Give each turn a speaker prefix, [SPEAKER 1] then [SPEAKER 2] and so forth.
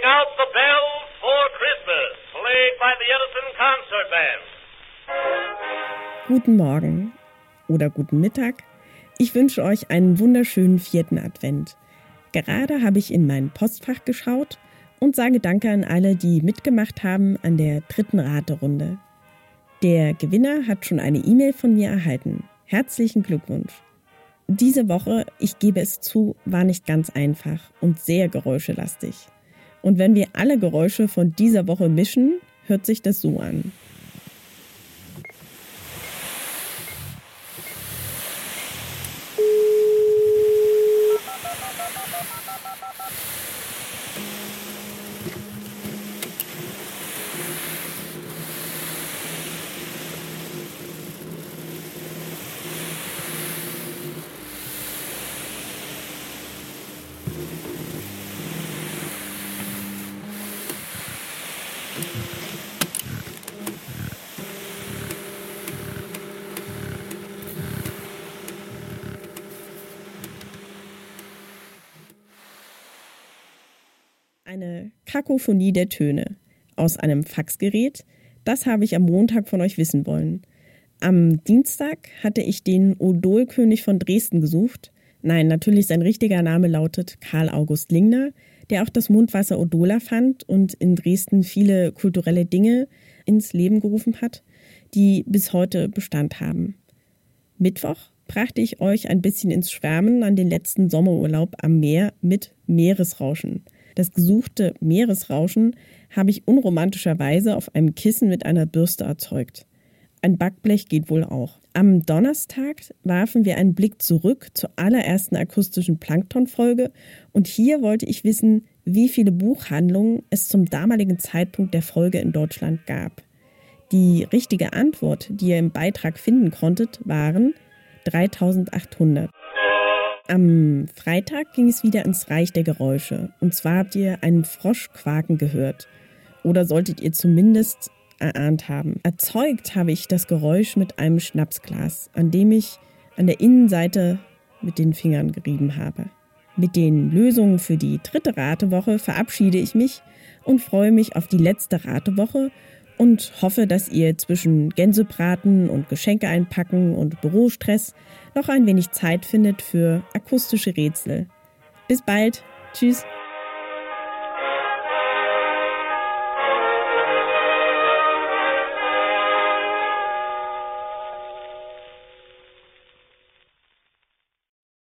[SPEAKER 1] Ring out the bells for Christmas, played by the Edison Concert Band.
[SPEAKER 2] Guten Morgen oder guten Mittag. Ich wünsche euch einen wunderschönen vierten Advent. Gerade habe ich in mein Postfach geschaut und sage Danke an alle, die mitgemacht haben an der dritten Raterunde. Der Gewinner hat schon eine E-Mail von mir erhalten. Herzlichen Glückwunsch. Diese Woche, ich gebe es zu, war nicht ganz einfach und sehr geräuschelastig. Und wenn wir alle Geräusche von dieser Woche mischen, hört sich das so an. Eine Kakophonie der Töne aus einem Faxgerät, das habe ich am Montag von euch wissen wollen. Am Dienstag hatte ich den Odolkönig von Dresden gesucht. Nein, natürlich sein richtiger Name lautet Karl August Lingner, der auch das Mundwasser Odola fand und in Dresden viele kulturelle Dinge ins Leben gerufen hat, die bis heute Bestand haben. Mittwoch brachte ich euch ein bisschen ins Schwärmen an den letzten Sommerurlaub am Meer mit Meeresrauschen. Das gesuchte Meeresrauschen habe ich unromantischerweise auf einem Kissen mit einer Bürste erzeugt. Ein Backblech geht wohl auch. Am Donnerstag warfen wir einen Blick zurück zur allerersten akustischen Plankton-Folge und hier wollte ich wissen, wie viele Buchhandlungen es zum damaligen Zeitpunkt der Folge in Deutschland gab. Die richtige Antwort, die ihr im Beitrag finden konntet, waren 3800. Am Freitag ging es wieder ins Reich der Geräusche. Und zwar habt ihr einen Frosch quaken gehört. Oder solltet ihr zumindest erahnt haben. Erzeugt habe ich das Geräusch mit einem Schnapsglas, an dem ich an der Innenseite mit den Fingern gerieben habe. Mit den Lösungen für die dritte Ratewoche verabschiede ich mich und freue mich auf die letzte Ratewoche und hoffe, dass ihr zwischen Gänsebraten und Geschenke einpacken und Bürostress noch ein wenig Zeit findet für akustische Rätsel. Bis bald. Tschüss.